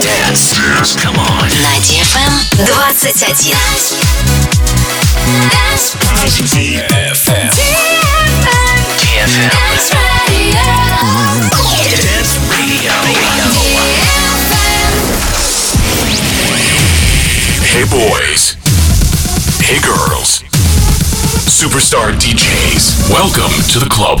Dance. Dance. Come on. На DFM 21. Dance. DFM. DFM. Dance Radio. Hey boys. Hey girls. Superstar DJs. Welcome to the club.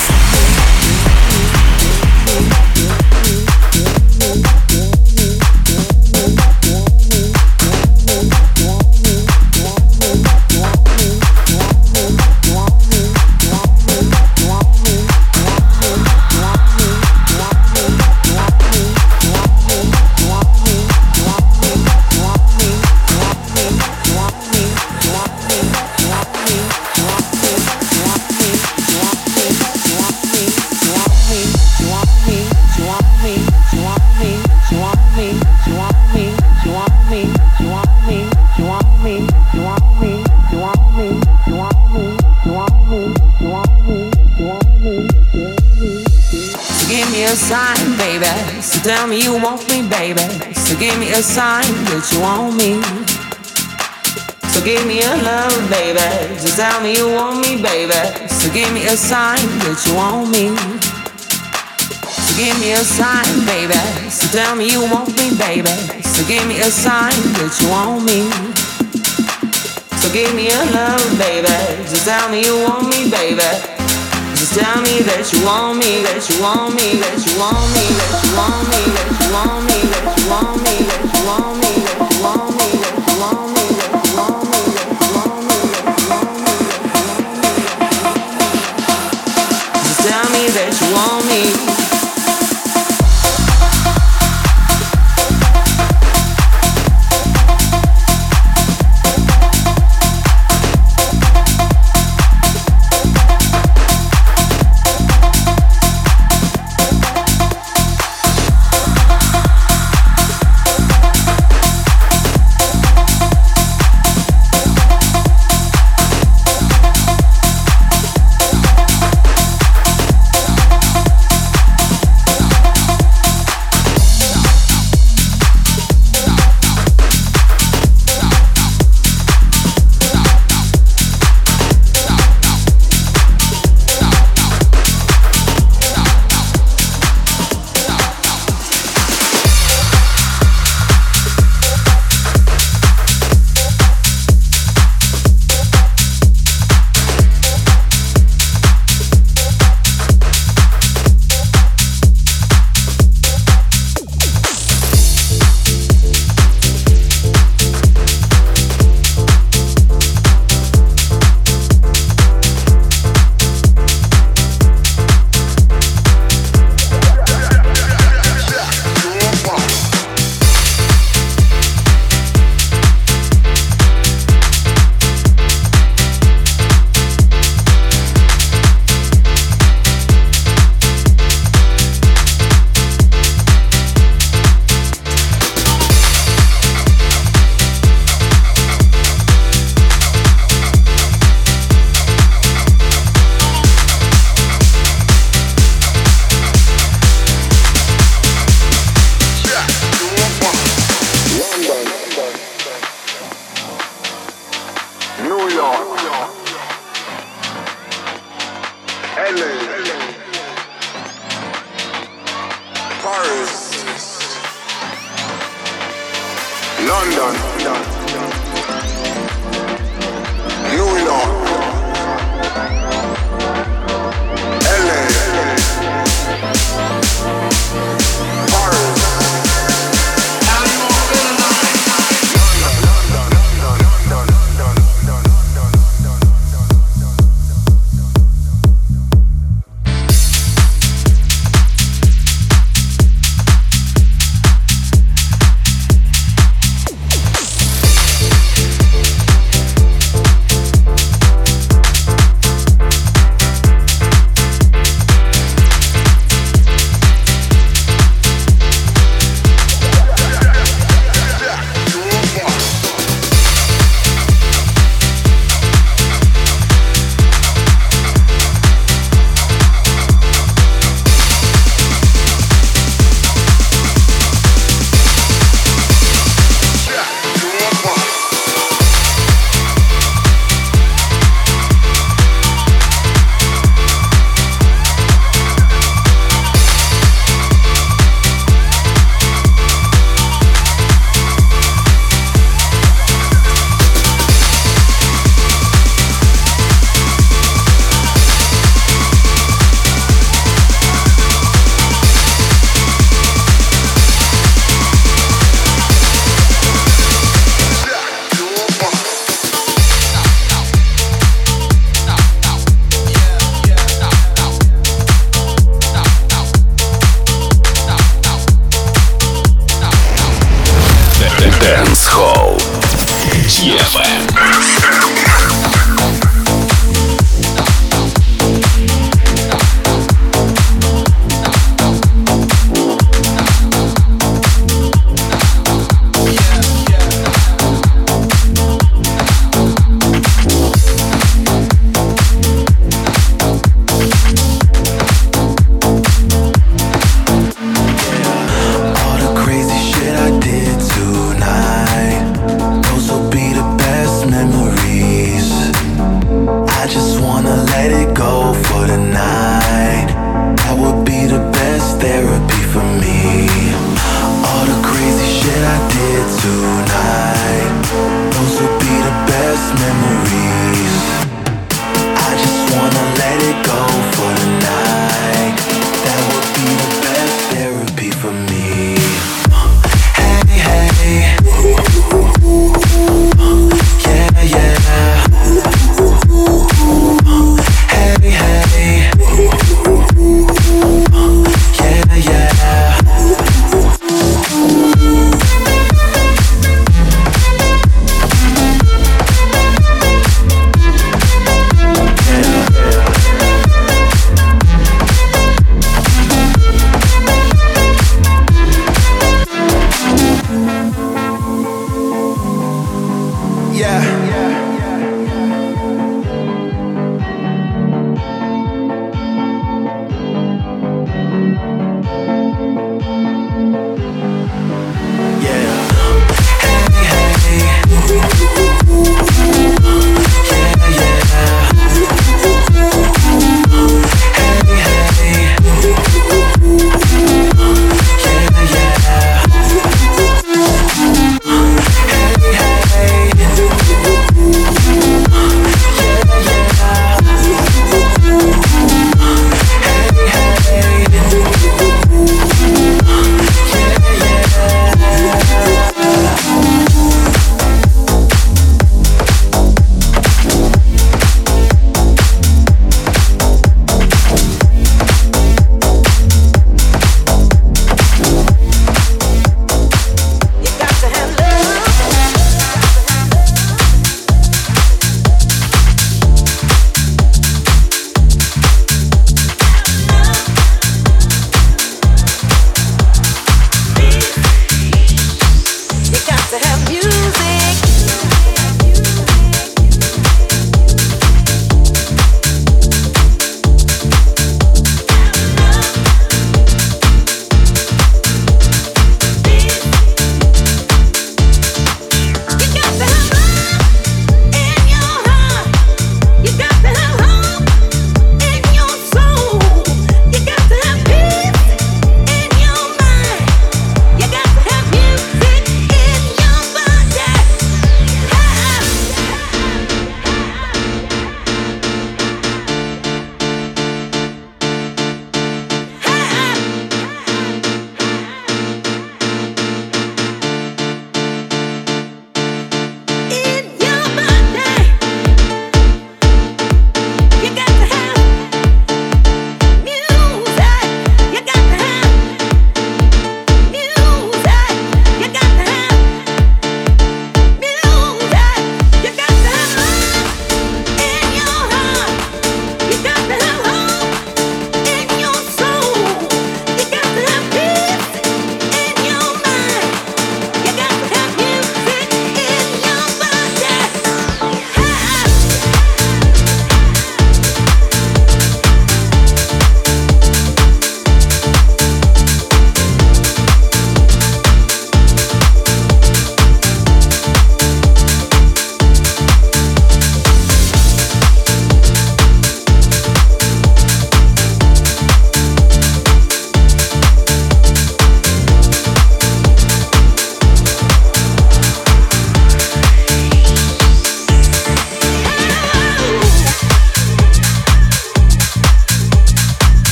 Tell me you want me, baby. So give me a sign that you want me. So give me a love, baby. Just tell me you want me, baby. So give me a sign that you want me. So give me a sign, baby. So tell me you want me, baby. So give me a sign that you want me. So give me a love, baby. Just tell me you want me, baby. Just tell me that you want me, that you want me, that you want me, that you want me, that you want me, that you want me,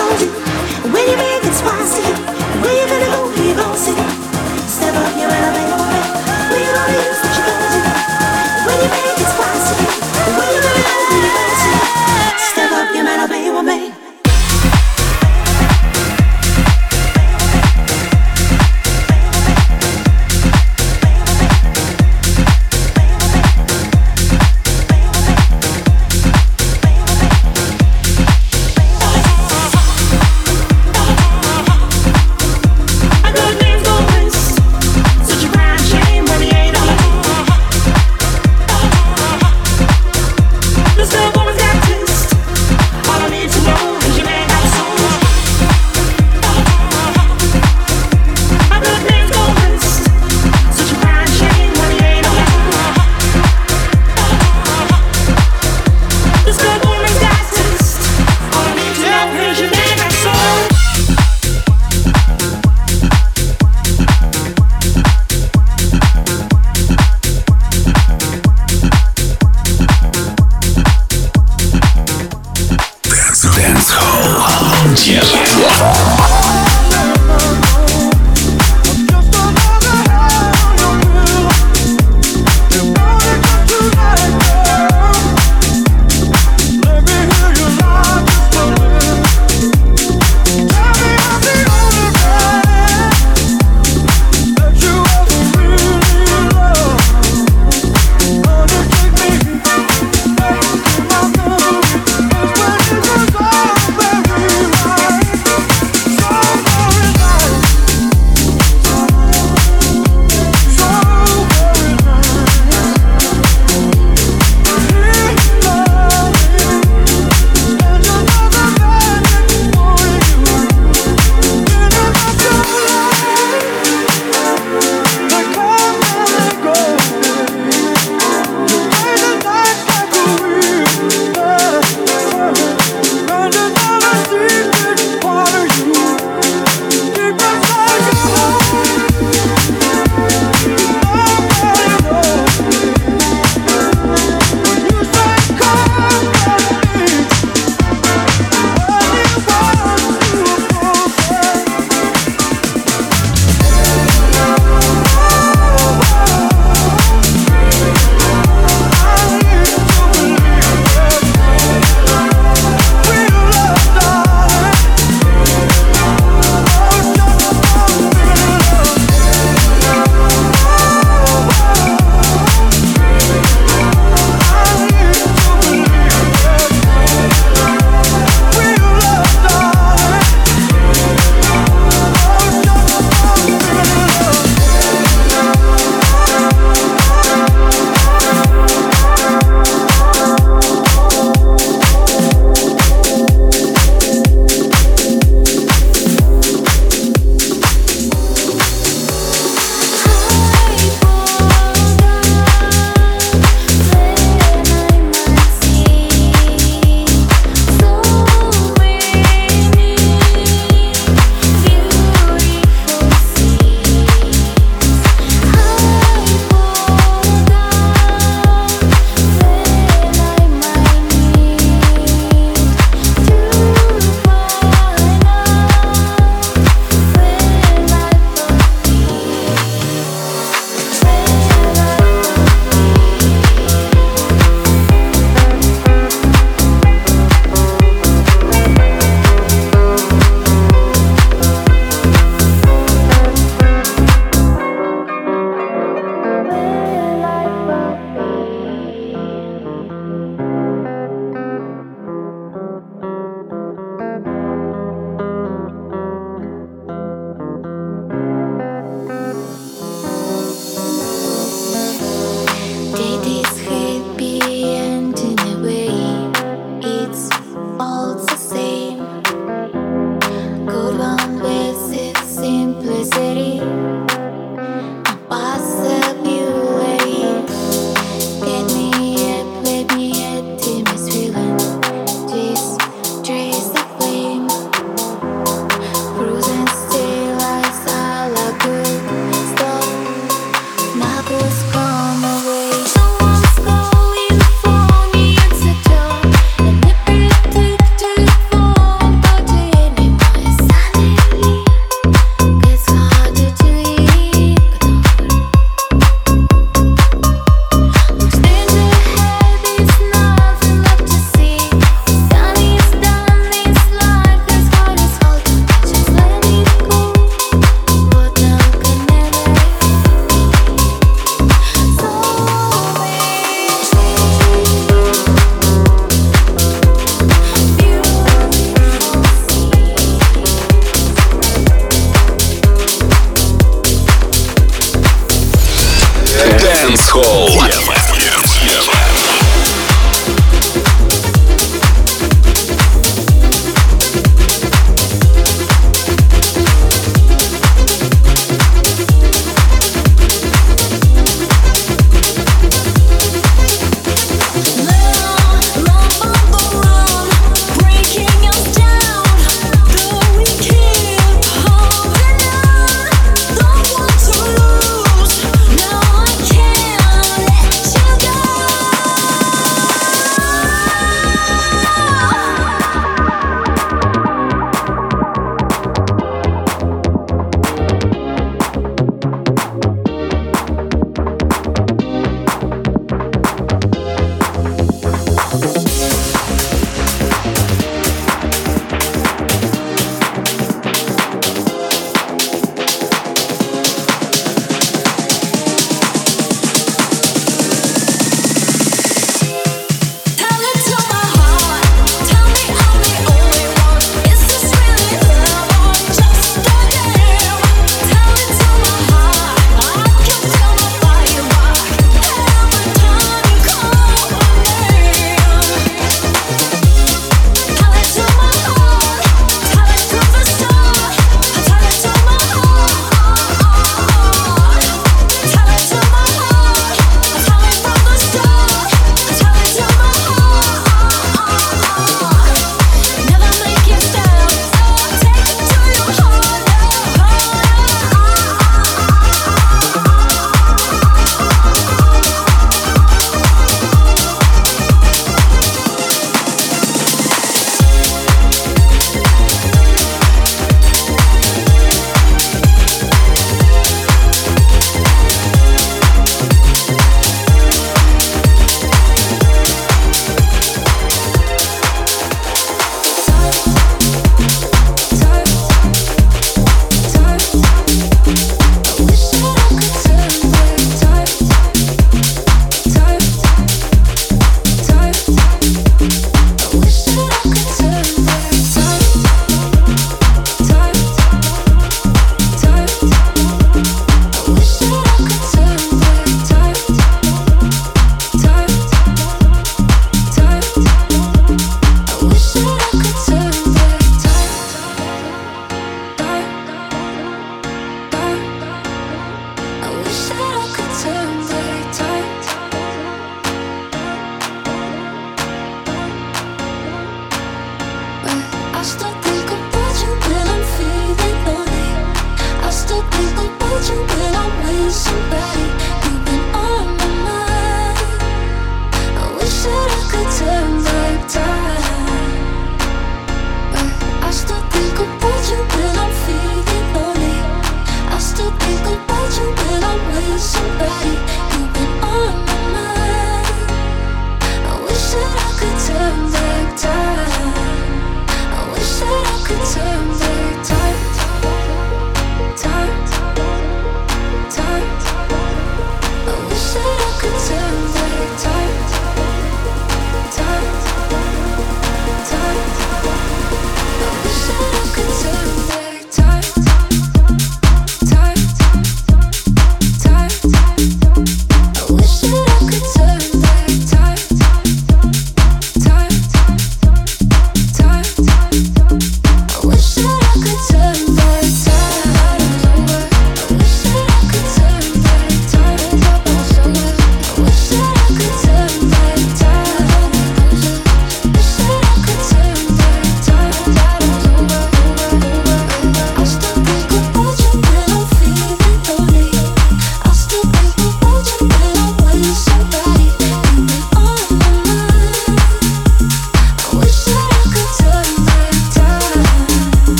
show you.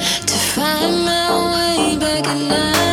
to find my way back at night.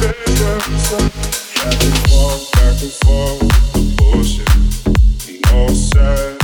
Back and forth, back and forth the bullshit. We all said.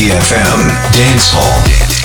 DFM Dancehall. Dance.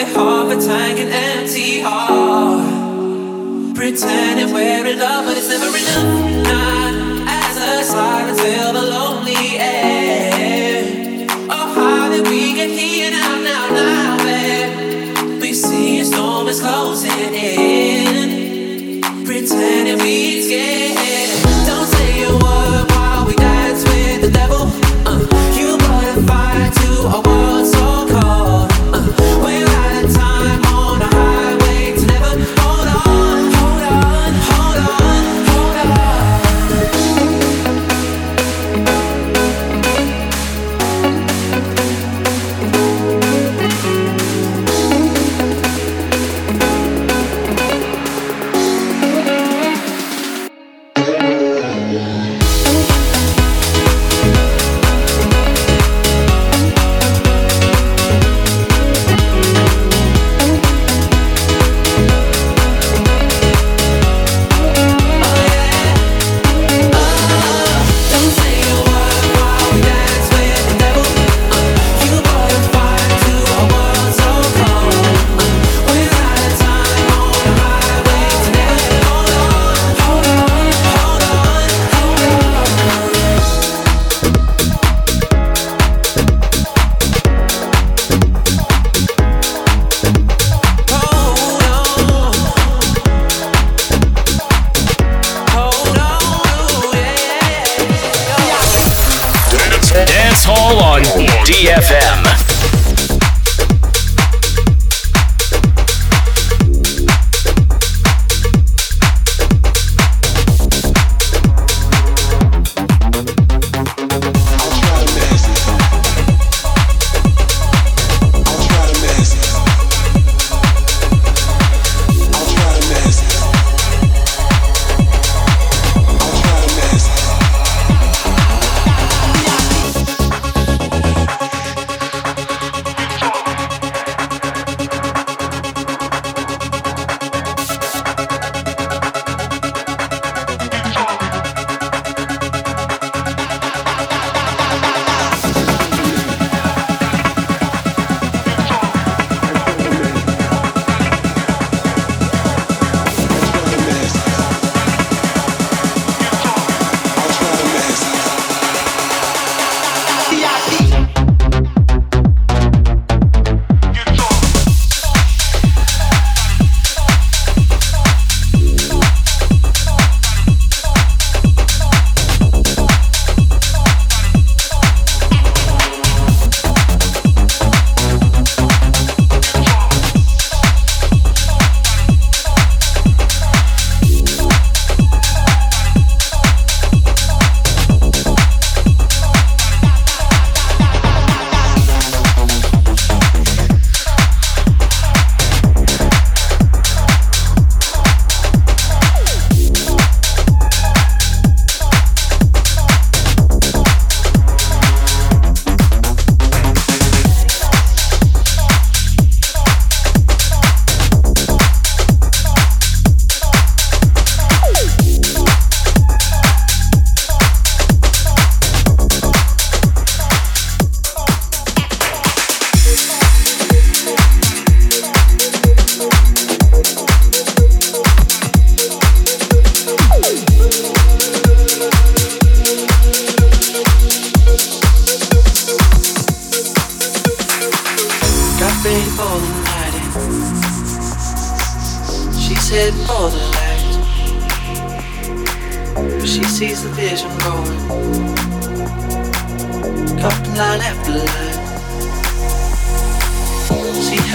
it hard but tank an empty heart. Pretending we're in love, but it's never enough. Not as a slide until the lonely end. Oh, how did we get here now, now, now, babe? We see a storm is closing in. Pretending we're scared.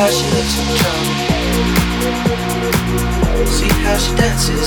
how she lives in. See how she dances.